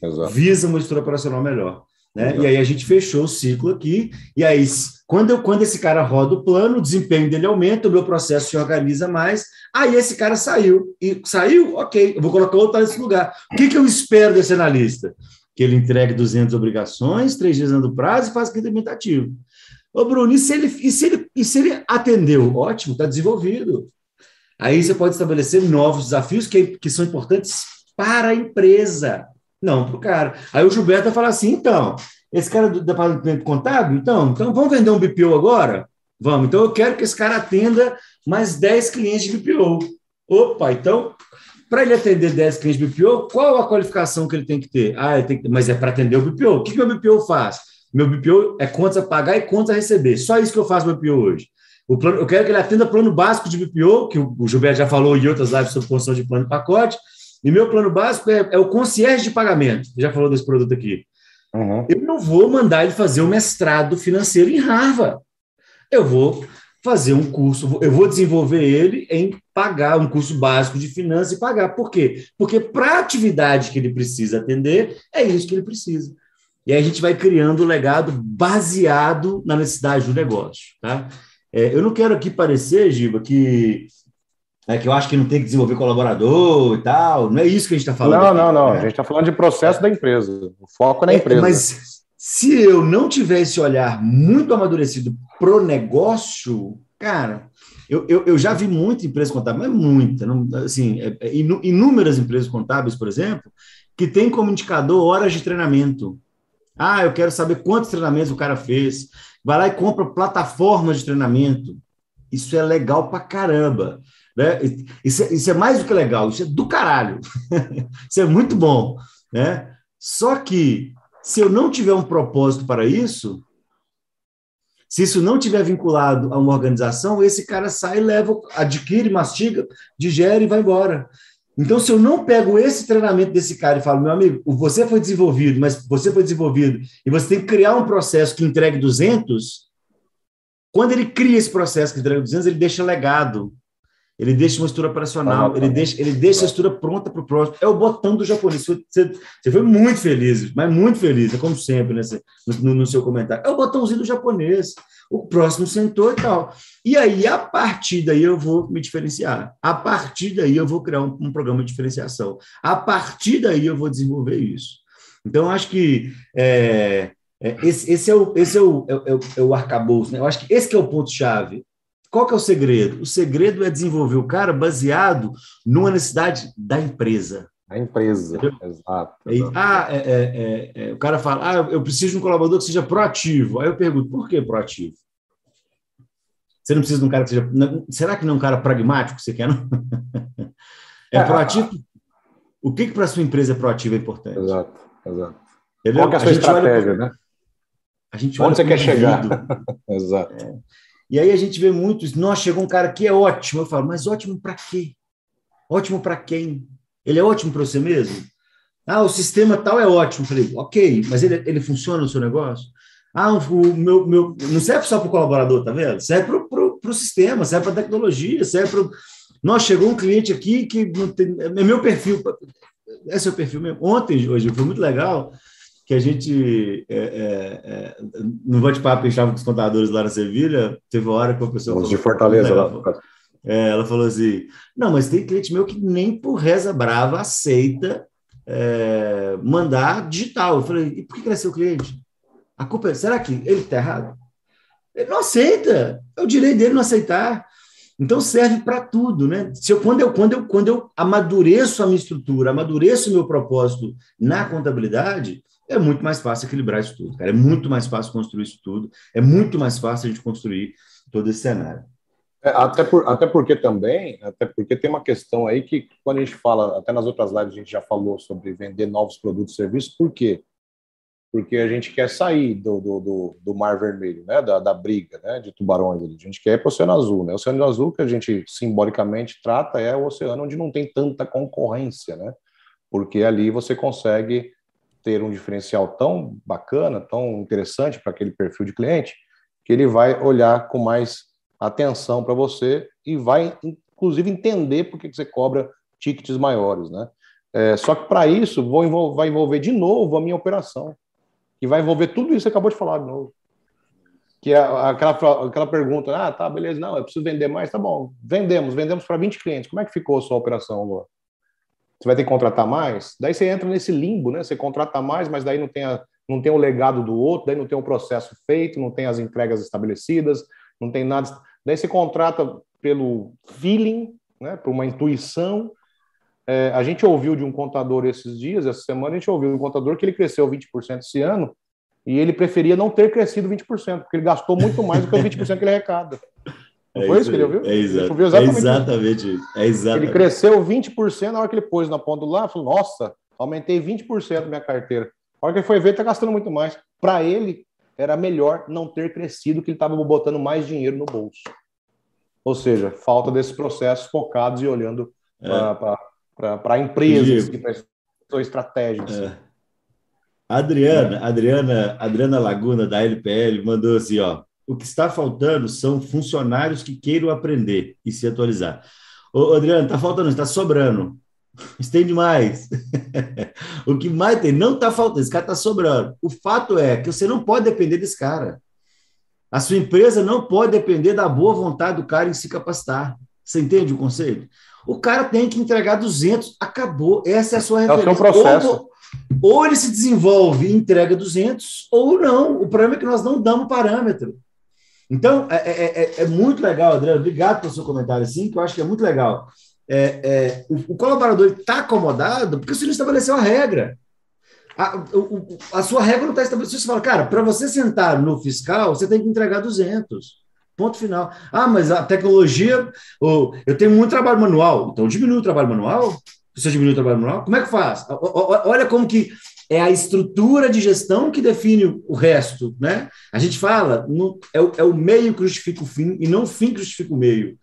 Exato. Visa uma estrutura operacional melhor. Né? E aí a gente fechou o ciclo aqui, e aí quando, eu, quando esse cara roda o plano, o desempenho dele aumenta, o meu processo se organiza mais, aí esse cara saiu, e saiu, ok, eu vou colocar outro nesse lugar. O que, que eu espero desse analista? Que ele entregue 200 obrigações, três dias do prazo e faça crescimento ativo. Ô, Bruno, e se ele, e se ele, e se ele atendeu? Ótimo, está desenvolvido. Aí você pode estabelecer novos desafios que, que são importantes para a empresa, não para o cara. Aí o Gilberto vai falar assim: então, esse cara do departamento contábil, então, então vamos vender um BPO agora? Vamos. Então eu quero que esse cara atenda mais 10 clientes de BPO. Opa, então, para ele atender 10 clientes de BPO, qual a qualificação que ele tem que ter? Ah, tem que... mas é para atender o BPO. O que, que o BPO faz? Meu BPO é contas a pagar e contas a receber. Só isso que eu faço no BPO hoje. O plano, eu quero que ele atenda plano básico de BPO, que o Gilberto já falou em outras lives sobre construção de plano de pacote. E meu plano básico é, é o concierge de pagamento. Já falou desse produto aqui. Uhum. Eu não vou mandar ele fazer o um mestrado financeiro em Harvard. Eu vou fazer um curso, eu vou desenvolver ele em pagar um curso básico de finanças e pagar. Por quê? Porque para a atividade que ele precisa atender, é isso que ele precisa. E aí a gente vai criando o legado baseado na necessidade do negócio. Tá? É, eu não quero aqui parecer, Giba, que, é, que eu acho que não tem que desenvolver colaborador e tal. Não é isso que a gente está falando. Não, aqui, não, não. Né? A gente está falando de processo da empresa. O foco é na é, empresa. Mas se eu não tiver esse olhar muito amadurecido pro negócio, cara, eu, eu, eu já vi muita empresa contábil, mas muita, não, assim, é, é, inúmeras empresas contábeis, por exemplo, que tem como indicador horas de treinamento. Ah, eu quero saber quantos treinamentos o cara fez. Vai lá e compra plataformas de treinamento. Isso é legal pra caramba. Né? Isso, é, isso é mais do que legal, isso é do caralho. isso é muito bom. Né? Só que, se eu não tiver um propósito para isso, se isso não tiver vinculado a uma organização, esse cara sai, leva, adquire, mastiga, digere e vai embora. Então, se eu não pego esse treinamento desse cara e falo, meu amigo, você foi desenvolvido, mas você foi desenvolvido e você tem que criar um processo que entregue 200, quando ele cria esse processo que entrega 200, ele deixa legado. Ele deixa uma estrutura operacional, ele deixa, ele deixa a estrutura pronta para o próximo. É o botão do japonês. Você, você foi muito feliz, mas muito feliz, é como sempre nesse, no, no, seu comentário. É o botãozinho do japonês. O próximo sentou e tal. E aí, a partir daí, eu vou me diferenciar. A partir daí, eu vou criar um, um programa de diferenciação. A partir daí, eu vou desenvolver isso. Então, acho que é, é, esse, esse, é o, esse é o, é, é, é o arcabouço. Né? Eu acho que esse que é o ponto-chave. Qual que é o segredo? O segredo é desenvolver o cara baseado numa necessidade da empresa. A empresa, exato. Ah, é, é, é, o cara fala, ah, eu preciso de um colaborador que seja proativo. Aí eu pergunto, por que proativo? Você não precisa de um cara que seja. Será que não é um cara pragmático que você quer, não? É, proativo? O que, que para a sua empresa é proativo é importante? Exato, exato. Entendeu? Qual é a sua estratégia, olha, né? A gente Onde você quer chegar? exato. E aí a gente vê muito isso. Nossa, chegou um cara que é ótimo. Eu falo, mas ótimo para quê? Ótimo para quem? Ele é ótimo para você mesmo? Ah, o sistema tal é ótimo. Eu falei, ok, mas ele, ele funciona no seu negócio? Ah, o meu, meu não serve só para o colaborador, tá vendo? Serve para o sistema, serve para a tecnologia, serve para. Nossa, chegou um cliente aqui que não tem, é meu perfil. É seu perfil mesmo. Ontem, hoje, foi muito legal que a gente, é, é, é, no bate-papo que estava com os contadores lá na Sevilha, teve uma hora que a pessoa. Falou, de Fortaleza, lá. Falou, é, ela falou assim: não, mas tem cliente meu que nem por reza brava aceita é, mandar digital. Eu falei: e por que ele é seu cliente? A culpa é, será que ele está errado? Ele não aceita, é o direito dele não aceitar. Então serve para tudo, né? Se eu, quando, eu, quando, eu, quando eu amadureço a minha estrutura, amadureço o meu propósito na contabilidade, é muito mais fácil equilibrar isso tudo, cara. É muito mais fácil construir isso tudo, é muito mais fácil a gente construir todo esse cenário. É, até, por, até porque também, até porque tem uma questão aí que quando a gente fala, até nas outras lives a gente já falou sobre vender novos produtos e serviços, por quê? Porque a gente quer sair do, do, do, do mar vermelho, né? Da, da, briga né? de tubarões. A gente quer ir para o Oceano Azul. Né? O Oceano Azul que a gente simbolicamente trata é o oceano onde não tem tanta concorrência, né? porque ali você consegue ter um diferencial tão bacana, tão interessante para aquele perfil de cliente, que ele vai olhar com mais atenção para você e vai, inclusive, entender por que você cobra tickets maiores, né? É, só que para isso vou envolver, vai envolver de novo a minha operação, que vai envolver tudo isso que você acabou de falar de novo. Que é aquela, aquela pergunta, ah, tá, beleza, não, eu preciso vender mais, tá bom, vendemos, vendemos para 20 clientes, como é que ficou a sua operação agora? Você vai ter que contratar mais. Daí você entra nesse limbo, né? Você contrata mais, mas daí não tem, a, não tem o legado do outro, daí não tem o processo feito, não tem as entregas estabelecidas, não tem nada. Daí você contrata pelo feeling, né? Por uma intuição. É, a gente ouviu de um contador esses dias, essa semana, a gente ouviu de um contador que ele cresceu 20% esse ano e ele preferia não ter crescido 20%, porque ele gastou muito mais do que os 20% que ele arrecada. Não é foi isso que ele ouviu? É, exato, ele exatamente, é exatamente isso. É exatamente. Ele cresceu 20% na hora que ele pôs na ponta do lá, falou, nossa, aumentei 20% da minha carteira. Na hora que ele foi ver, está gastando muito mais. Para ele, era melhor não ter crescido, que ele estava botando mais dinheiro no bolso. Ou seja, falta desses processos focados e olhando é. para empresas que são estratégicas. É. Adriana, Adriana, Adriana Laguna, da LPL, mandou assim, ó o que está faltando são funcionários que queiram aprender e se atualizar. Ô, Adriano, está faltando, está sobrando. Isso tem demais. o que mais tem, não está faltando, esse cara está sobrando. O fato é que você não pode depender desse cara. A sua empresa não pode depender da boa vontade do cara em se capacitar. Você entende o conceito? O cara tem que entregar 200, acabou. Essa é a sua referência. É o seu processo. Ou, ou ele se desenvolve e entrega 200, ou não. O problema é que nós não damos parâmetro. Então, é, é, é, é, muito legal, Adriano, obrigado pelo seu comentário, assim, que eu acho que é muito legal. É, é o, o, colaborador está acomodado porque você não estabeleceu a regra. A, o, a sua regra não está estabelecida. Você fala, cara, para você sentar no fiscal, você tem que entregar 200. Ponto final. Ah, mas a tecnologia, oh, eu tenho muito trabalho manual, então diminui o trabalho manual. Você diminui o trabalho manual? Como é que faz? Olha como que é a estrutura de gestão que define o resto, né? A gente fala, no, é, o, é, o, meio que justifica o fim e não o fim que justifica o meio.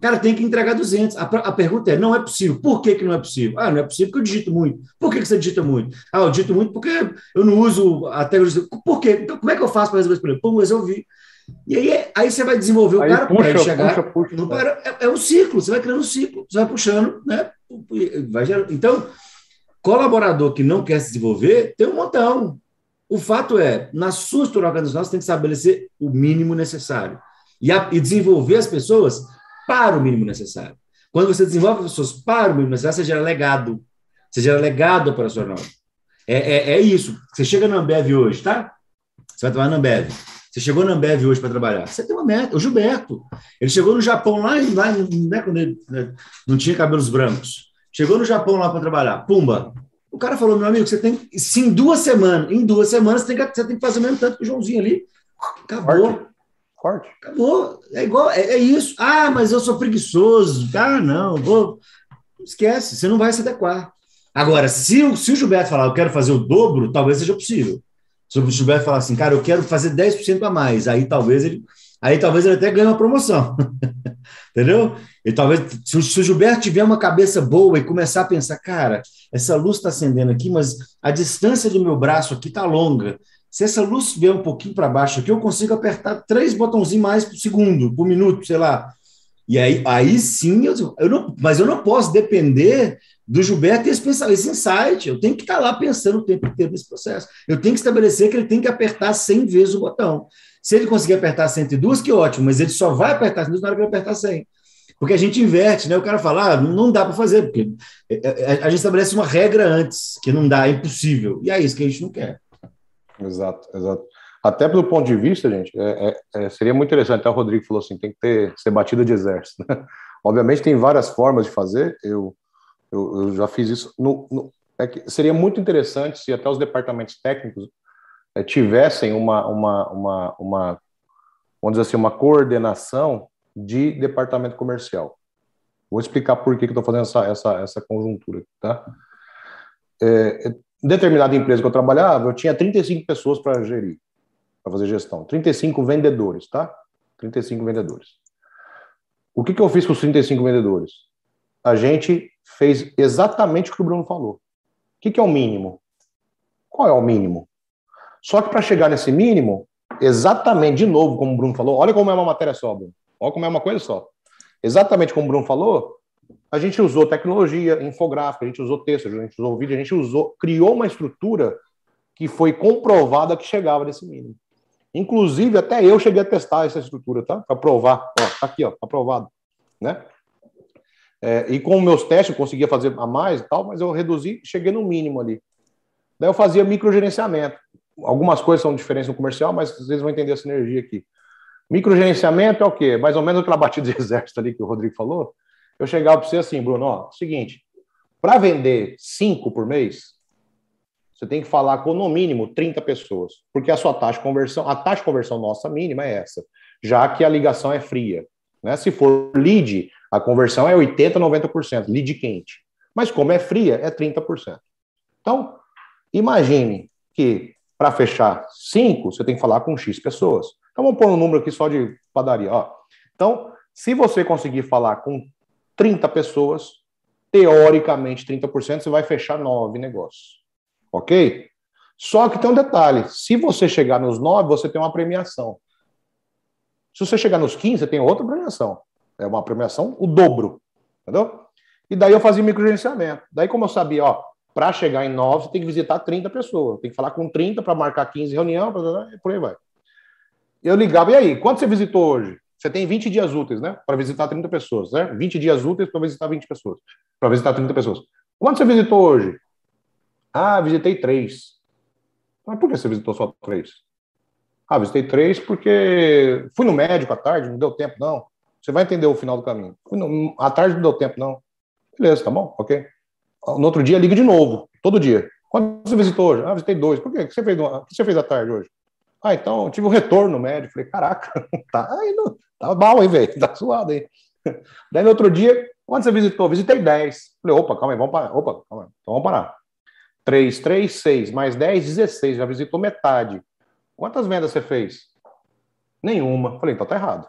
Cara, tem que entregar 200. A, a, pergunta é: não é possível. Por que, que não é possível? Ah, não é possível porque eu digito muito. Por que, que você digita muito? Ah, eu digito muito porque eu não uso a tecnologia. Por quê? Então, como é que eu faço para resolver esse problema? Pô, mas eu vi. E aí, aí você vai desenvolver aí o cara para chegar. Puxa, puxa, no, é, é um ciclo, você vai criando um ciclo, você vai puxando, né? Vai gerando. Então, colaborador que não quer se desenvolver, tem um montão. O fato é, nas suas trocas você tem que estabelecer o mínimo necessário e, a, e desenvolver as pessoas para o mínimo necessário. Quando você desenvolve as pessoas para o mínimo necessário, você gera legado. Você gera legado operacional. É, é, é isso. Você chega na Ambev hoje, tá? Você vai trabalhar na Ambev. Você chegou na Ambev hoje para trabalhar. Você tem uma meta. O Gilberto, ele chegou no Japão lá, lá né, quando ele né, não tinha cabelos brancos. Chegou no Japão lá para trabalhar. Pumba. O cara falou, meu amigo, você tem. Se em duas semanas, em duas semanas, você tem que, você tem que fazer o mesmo tanto que o Joãozinho ali. Acabou. Forte. Acabou. É igual, é, é, isso. Ah, mas eu sou preguiçoso. Ah, não, vou. Esquece, você não vai se adequar. Agora, se o, se o Gilberto falar, eu quero fazer o dobro, talvez seja possível. Se o Gilberto falar assim, cara, eu quero fazer 10% a mais, aí talvez ele. Aí talvez ele até ganhe uma promoção. Entendeu? E talvez, se o, Gilberto tiver uma cabeça boa e começar a pensar, cara, essa luz está acendendo aqui, mas a distância do meu braço aqui está longa. Se essa luz vier um pouquinho para baixo aqui, eu consigo apertar três botãozinhos mais por segundo, por minuto, sei lá. E aí, aí sim, eu, eu não, mas eu não posso depender do Gilberto ter esse, esse insight. Eu tenho que estar lá pensando o tempo inteiro nesse processo. Eu tenho que estabelecer que ele tem que apertar 100 vezes o botão. Se ele conseguir apertar 102, que ótimo, mas ele só vai apertar 102 na hora que ele apertar 100. Porque a gente inverte, né? O cara fala, ah, não dá para fazer, porque é, é, a gente estabelece uma regra antes, que não dá, é impossível. E é isso que a gente não quer. Exato, exato. Até pelo ponto de vista, gente, é, é, é, seria muito interessante. Até o Rodrigo falou assim: tem que ter, ser batida de exército. Né? Obviamente, tem várias formas de fazer. Eu, eu, eu já fiz isso. No, no, é seria muito interessante se até os departamentos técnicos é, tivessem uma, uma, uma, uma, vamos dizer assim, uma coordenação de departamento comercial. Vou explicar por que, que estou fazendo essa, essa, essa conjuntura. Tá? É, em determinada empresa que eu trabalhava, eu tinha 35 pessoas para gerir, para fazer gestão. 35 vendedores, tá? 35 vendedores. O que, que eu fiz com os 35 vendedores? A gente fez exatamente o que o Bruno falou. O que, é o mínimo? Qual é o mínimo? Só que para chegar nesse mínimo, exatamente, de novo, como o Bruno falou, olha como é uma matéria só, Bruno. Olha como é uma coisa só. Exatamente como o Bruno falou, a gente usou tecnologia, infográfica, a gente usou texto, a gente usou vídeo, a gente usou, criou uma estrutura que foi comprovada que chegava nesse mínimo. Inclusive, até eu cheguei a testar essa estrutura, tá? Para provar. Ó, tá aqui, ó, aprovado. Né? É, e com meus testes eu conseguia fazer a mais e tal, mas eu reduzi, cheguei no mínimo ali. Daí eu fazia microgerenciamento. Algumas coisas são diferentes no comercial, mas vocês vão entender a sinergia aqui. Microgerenciamento é o quê? Mais ou menos aquela batida de exército ali que o Rodrigo falou eu chegava para você assim, Bruno, ó, seguinte, para vender cinco por mês, você tem que falar com no mínimo 30 pessoas, porque a sua taxa de conversão, a taxa de conversão nossa mínima é essa, já que a ligação é fria. Né? Se for lead, a conversão é 80%, 90%, lead quente. Mas como é fria, é 30%. Então, imagine que para fechar cinco, você tem que falar com X pessoas. Então, vamos pôr um número aqui só de padaria. Ó. Então, se você conseguir falar com 30 pessoas, teoricamente 30%, você vai fechar nove negócios. Ok? Só que tem um detalhe: se você chegar nos nove, você tem uma premiação. Se você chegar nos 15, você tem outra premiação. É uma premiação o dobro. Entendeu? E daí eu fazia microgerenciamento. Daí, como eu sabia, ó, para chegar em 9, você tem que visitar 30 pessoas. Tem que falar com 30 para marcar 15 reunião, por aí vai. Eu ligava, e aí, quanto você visitou hoje? Você tem 20 dias úteis, né? Para visitar 30 pessoas, né? 20 dias úteis para visitar 20 pessoas. Para visitar 30 pessoas. Quanto você visitou hoje? Ah, visitei três. Mas por que você visitou só três? Ah, visitei três porque fui no médico à tarde, não deu tempo, não. Você vai entender o final do caminho. À tarde não deu tempo, não. Beleza, tá bom, ok. No outro dia, liga de novo, todo dia. Quando você visitou hoje? Ah, visitei dois. Por quê? O que você fez, o que você fez à tarde hoje? Ah, então tive um retorno médio. Falei, caraca, tá aí, não, tá mal aí, velho, tá suado aí. Daí no outro dia, quando você visitou? Visitei 10. Falei, opa, calma aí, vamos parar. Opa, calma aí, então vamos parar. 3, 3, 6, mais 10, 16. Já visitou metade. Quantas vendas você fez? Nenhuma. Falei, então tá errado.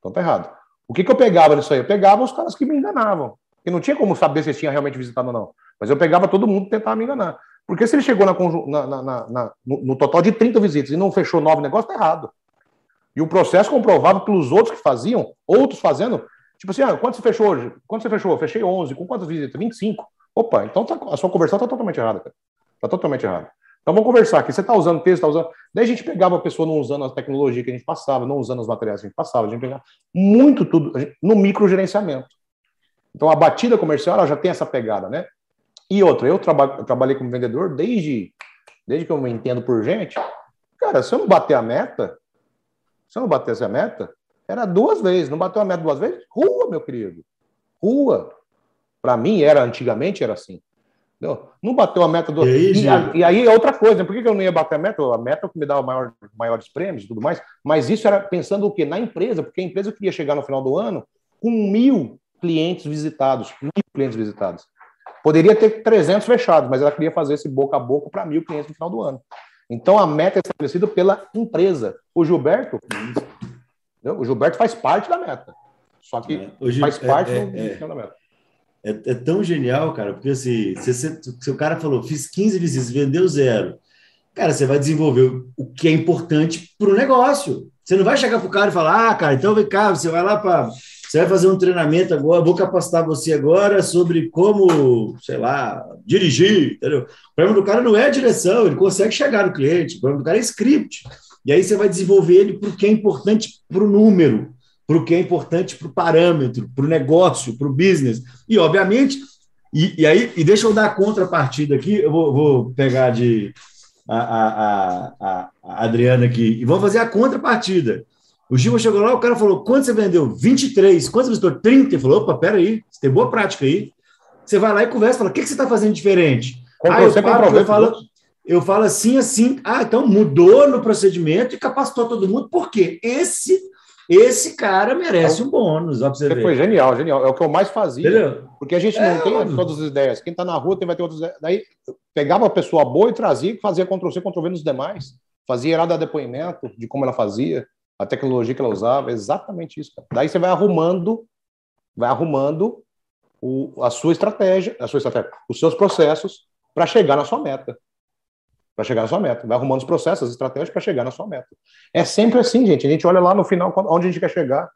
Então tá errado. O que, que eu pegava nisso aí? Eu pegava os caras que me enganavam. E não tinha como saber se eles tinham realmente visitado ou não. Mas eu pegava todo mundo e tentava me enganar. Porque se ele chegou na, na, na, no, no, total de 30 visitas e não fechou nove negócios, tá errado. E o processo comprovado pelos outros que faziam, outros fazendo, tipo assim, ah, quanto você fechou hoje? Quanto você fechou? Fechei 11. Com quantas visitas? 25. Opa, então tá, a sua conversão está totalmente errada, cara. Está totalmente errada. Então vamos conversar aqui. Você está usando texto, está usando. Daí a gente pegava a pessoa não usando a tecnologia que a gente passava, não usando os materiais que a gente passava, a gente pegava muito tudo no microgerenciamento. Então a batida comercial ela já tem essa pegada, né? E outra, eu, traba eu trabalhei como vendedor desde, desde que eu me entendo por gente. Cara, se eu não bater a meta, se eu não bater essa meta, era duas vezes. Não bateu a meta duas vezes? Rua, meu querido. Rua. Para mim, era antigamente, era assim. Entendeu? Não bateu a meta do. E aí, e, e aí é outra coisa, por que, que eu não ia bater a meta? A meta é o que me dava maior, maiores prêmios e tudo mais, mas isso era pensando o quê? Na empresa, porque a empresa queria chegar no final do ano com mil clientes visitados, mil clientes visitados. Poderia ter 300 fechados, mas ela queria fazer esse boca a boca para mil clientes no final do ano. Então a meta é estabelecida pela empresa. O Gilberto, o Gilberto faz parte da meta. Só que é, faz é, parte é, do, é, da meta. É, é, tão genial, cara, porque assim, se, se, se o cara falou, fiz 15 visitas, vendeu zero. Cara, você vai desenvolver o que é importante para o negócio. Você não vai chegar para o cara e falar, ah, cara, então vem cá, você vai lá para você vai fazer um treinamento agora, vou capacitar você agora sobre como, sei lá, dirigir, entendeu? O problema do cara não é a direção, ele consegue chegar no cliente, o problema do cara é script. E aí você vai desenvolver ele para o que é importante para o número, para o que é importante para o parâmetro, para o negócio, para o business. E, obviamente, e, e, aí, e deixa eu dar a contrapartida aqui, eu vou, vou pegar de a, a, a, a Adriana aqui, e vamos fazer a contrapartida. O Gilma chegou lá, o cara falou: quanto você vendeu? 23. Quantos visitou? 30. Ele falou: opa, peraí, você tem boa prática aí. Você vai lá e conversa, fala: o que, que você está fazendo diferente? Ah, eu, falo, eu, falo, eu falo assim, assim. Ah, então mudou no procedimento e capacitou todo mundo, porque esse esse cara merece um bônus. Ó, você foi genial, genial. É o que eu mais fazia. Entendeu? Porque a gente não é, tem mano. todas as ideias. Quem está na rua tem, vai ter outras ideias. Daí pegava a pessoa boa e trazia, fazia Ctrl-C, Ctrl-V nos demais. Fazia ela dar depoimento de como ela fazia a tecnologia que ela usava, exatamente isso. Cara. Daí você vai arrumando, vai arrumando o, a sua estratégia, a sua estratégia, os seus processos para chegar na sua meta. Para chegar na sua meta. Vai arrumando os processos, as estratégias para chegar na sua meta. É sempre assim, gente. A gente olha lá no final onde a gente quer chegar.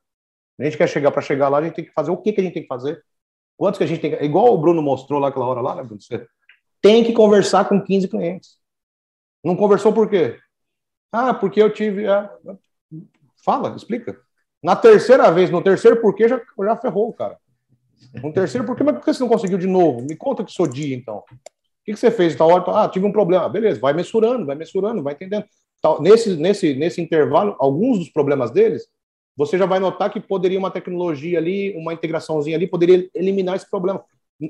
A gente quer chegar para chegar lá, a gente tem que fazer o que, que a gente tem que fazer. Quantos que a gente tem que... Igual o Bruno mostrou lá aquela hora lá, né, Bruno? Você tem que conversar com 15 clientes. Não conversou por quê? Ah, porque eu tive. Ah, Fala, explica. Na terceira vez, no terceiro porquê, já, já ferrou cara. No terceiro porquê, mas por que você não conseguiu de novo? Me conta que sou dia, então. O que, que você fez? Tal hora, ah, tive um problema. Beleza, vai mensurando, vai mensurando, vai entendendo. Tal, nesse, nesse, nesse intervalo, alguns dos problemas deles, você já vai notar que poderia uma tecnologia ali, uma integraçãozinha ali, poderia eliminar esse problema.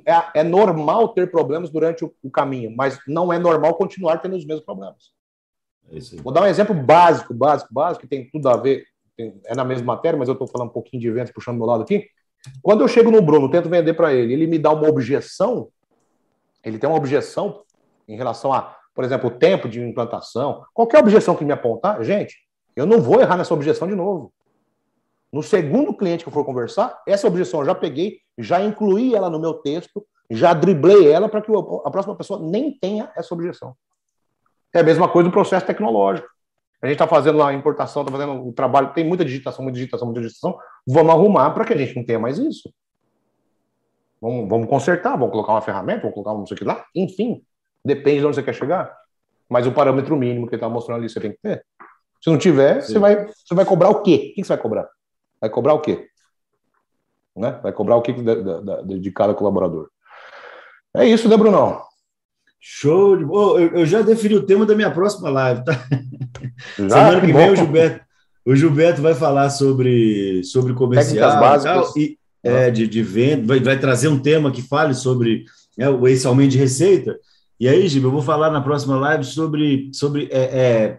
É, é normal ter problemas durante o, o, caminho, mas não é normal continuar tendo os mesmos problemas. É Vou dar um exemplo básico, básico, básico, que tem tudo a ver, tem, é na mesma matéria, mas eu estou falando um pouquinho de eventos, puxando do meu lado aqui. Quando eu chego no Bruno, tento vender para ele, ele me dá uma objeção, ele tem uma objeção em relação a, por exemplo, o tempo de implantação, qualquer objeção que me apontar, gente, eu não vou errar nessa objeção de novo. No segundo cliente que eu for conversar, essa objeção eu já peguei, já incluí ela no meu texto, já driblei ela para que a próxima pessoa nem tenha essa objeção. É a mesma coisa do processo tecnológico. A gente está fazendo lá a importação, está fazendo o trabalho, tem muita digitação, muita digitação, muita digitação. Vamos arrumar para que a gente não tenha mais isso. Vamos, vamos consertar, vamos colocar uma ferramenta, vamos colocar um não sei o que lá. Enfim, depende de onde você quer chegar. Mas o parâmetro mínimo que ele está mostrando ali, você tem que ter. Se não tiver, você vai, você vai cobrar o quê? O que você vai cobrar? Vai cobrar o quê? Né? Vai cobrar o quê de, de cada colaborador? É isso, né, Brunão? Show de oh, eu, eu, já defini o tema da minha próxima live, tá? Já? Semana que vem o Gilberto, o Gilberto vai falar sobre, sobre comercial básicas. e, é, de, de venda, vai, vai trazer um tema que fale sobre né, esse aumento de receita. E aí, Gil, eu vou falar na próxima live sobre, sobre é, é,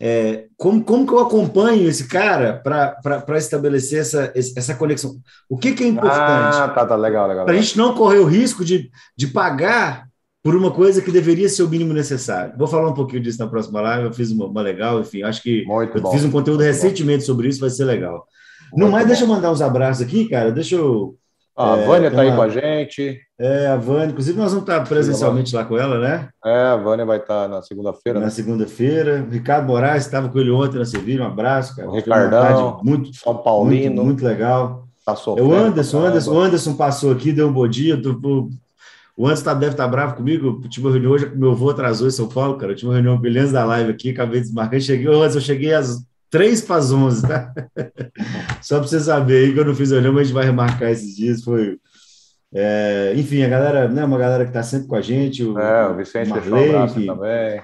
é, como, como que eu acompanho esse cara para estabelecer essa, essa conexão. O que, que é importante? Ah, tá, tá, legal, legal. Para a gente não correr o risco de, de pagar por uma coisa que deveria ser o mínimo necessário. Vou falar um pouquinho disso na próxima live, eu fiz uma, uma legal, enfim, acho que Muito eu bom. fiz um conteúdo recentemente sobre isso, vai ser legal. No mais, deixa eu mandar uns abraços aqui, cara. Deixa eu. Ah, a é, Vânia está aí com a gente. É, a Vânia. Inclusive, nós vamos estar presencialmente lá com ela, né? É, a Vânia vai estar na segunda-feira. Na né? segunda-feira. Ricardo Moraes estava com ele ontem na Sevilha. Um abraço, cara. O Ricardão. Muito, São Paulino. Muito, muito legal. Tá sofrendo, o Anderson, Anderson, o Anderson passou aqui, deu um bom dia. O Anderson tá, deve estar tá bravo comigo. Eu tive uma reunião hoje, meu avô atrasou em São Paulo, cara. Eu tive uma reunião beleza da live aqui, acabei de desmarcar. Cheguei, Anderson, eu cheguei às três para as onze, tá? Só para você saber aí que eu não fiz reunião, mas a gente vai remarcar esses dias. Foi. É, enfim, a galera, né, uma galera que está sempre com a gente. O, é, o Vicente o Marley, deixou um que, também.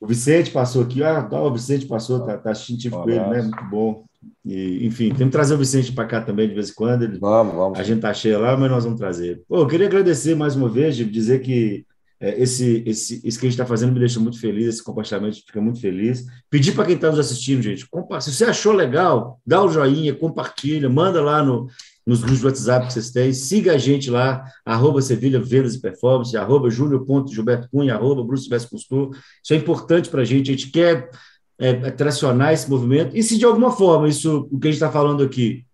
O Vicente passou aqui, ah, tá, o Vicente passou, tá, tá assistindo um com ele, né? Muito bom. E, enfim, temos que trazer o Vicente para cá também de vez em quando. Ele, vamos, vamos. A gente tá cheio lá, mas nós vamos trazer. Pô, eu queria agradecer mais uma vez, dizer que é, esse, esse, isso que a gente está fazendo me deixa muito feliz, esse compartilhamento fica muito feliz. Pedir para quem está nos assistindo, gente, se você achou legal, dá o joinha, compartilha, manda lá no, nos grupos de WhatsApp que vocês têm, siga a gente lá, arroba Sevilha Vendas e Performance, arroba Júnior.Gilberto Cunha, arroba Bruce Silvestre Custor. Isso é importante para a gente, a gente quer é, tracionar esse movimento, e se de alguma forma isso, o que a gente está falando aqui,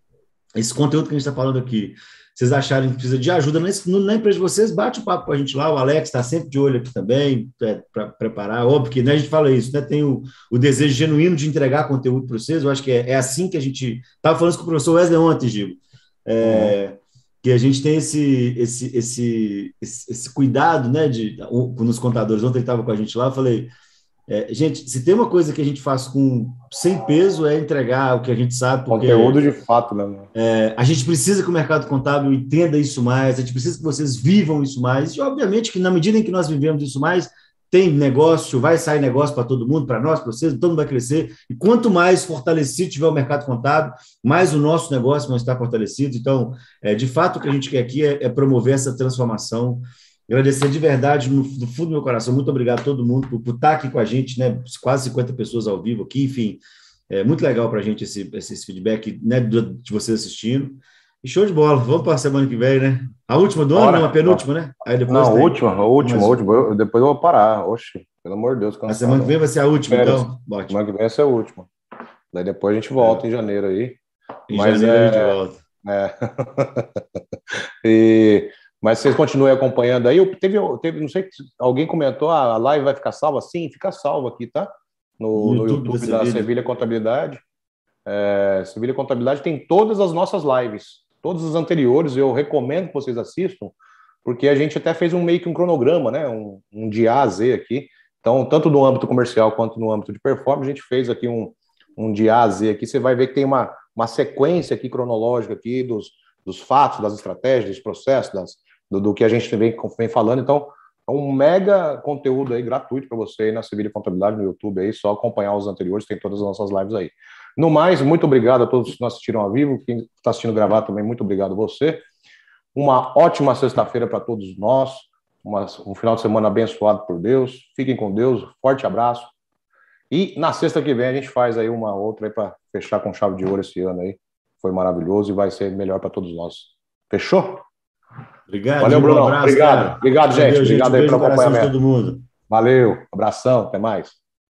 esse conteúdo que a gente está falando aqui, vocês acharem que precisa de ajuda na empresa de vocês, bate o papo com a gente lá, o Alex está sempre de olho aqui também, é, para preparar, óbvio que né, a gente fala isso, né, tem o, o desejo genuíno de entregar conteúdo para vocês, eu acho que é, é assim que a gente, estava falando com o professor Wesley ontem, Gil, é, uhum. que a gente tem esse, esse, esse, esse, esse cuidado, né, de, nos contadores, ontem ele estava com a gente lá, eu falei, é, gente, se tem uma coisa que a gente faz com sem peso é entregar o que a gente sabe. Porque, Conteúdo de fato, né? É, a gente precisa que o mercado contábil entenda isso mais, a gente precisa que vocês vivam isso mais. E, obviamente, que na medida em que nós vivemos isso mais, tem negócio, vai sair negócio para todo mundo, para nós, para vocês, todo mundo vai crescer. E quanto mais fortalecido tiver o mercado contábil, mais o nosso negócio vai estar fortalecido. Então, é, de fato, o que a gente quer aqui é, é promover essa transformação Agradecer de verdade, no, do fundo do meu coração, muito obrigado a todo mundo por, por estar aqui com a gente, né? Quase 50 pessoas ao vivo aqui, enfim. É muito legal para a gente esse, esse feedback né, de vocês assistindo. E show de bola. Vamos para a semana que vem, né? A última do ano, não, a penúltima, né? Aí depois não, a última, a última, a última. Eu, depois eu vou parar. Oxe, pelo amor de Deus. A semana que vem vai ser a última, Férias. então? Ótimo. Semana que vem vai ser a última. Daí depois a gente volta é. em janeiro aí. Em Mas janeiro é... a gente volta. É. e mas vocês continuem acompanhando aí. Eu, teve, teve, não sei, alguém comentou, ah, a live vai ficar salva? Sim, fica salva aqui, tá? No, no YouTube, YouTube da Sevilha Contabilidade. É, Sevilha Contabilidade tem todas as nossas lives, todas as anteriores. Eu recomendo que vocês assistam, porque a gente até fez um meio que um cronograma, né? Um, um de A a Z aqui. Então, tanto no âmbito comercial quanto no âmbito de performance, a gente fez aqui um, um de A a Z aqui. Você vai ver que tem uma, uma sequência aqui cronológica aqui dos, dos fatos, das estratégias, dos processos, das, do, do que a gente vem, vem falando. Então, é um mega conteúdo aí gratuito para você aí na Sevilha Contabilidade no YouTube aí, só acompanhar os anteriores, tem todas as nossas lives aí. No mais, muito obrigado a todos que nos assistiram ao vivo, quem está assistindo gravado também, muito obrigado a você. Uma ótima sexta-feira para todos nós, uma, um final de semana abençoado por Deus. Fiquem com Deus, forte abraço. E na sexta que vem a gente faz aí uma outra aí para fechar com chave de ouro esse ano aí. Foi maravilhoso e vai ser melhor para todos nós. Fechou? Obrigado. Valeu, Bruno. Um abraço, obrigado. Cara. Obrigado, gente. Valeu, obrigado gente. aí pelo acompanhamento. todo mundo. Valeu. Abração. Até mais.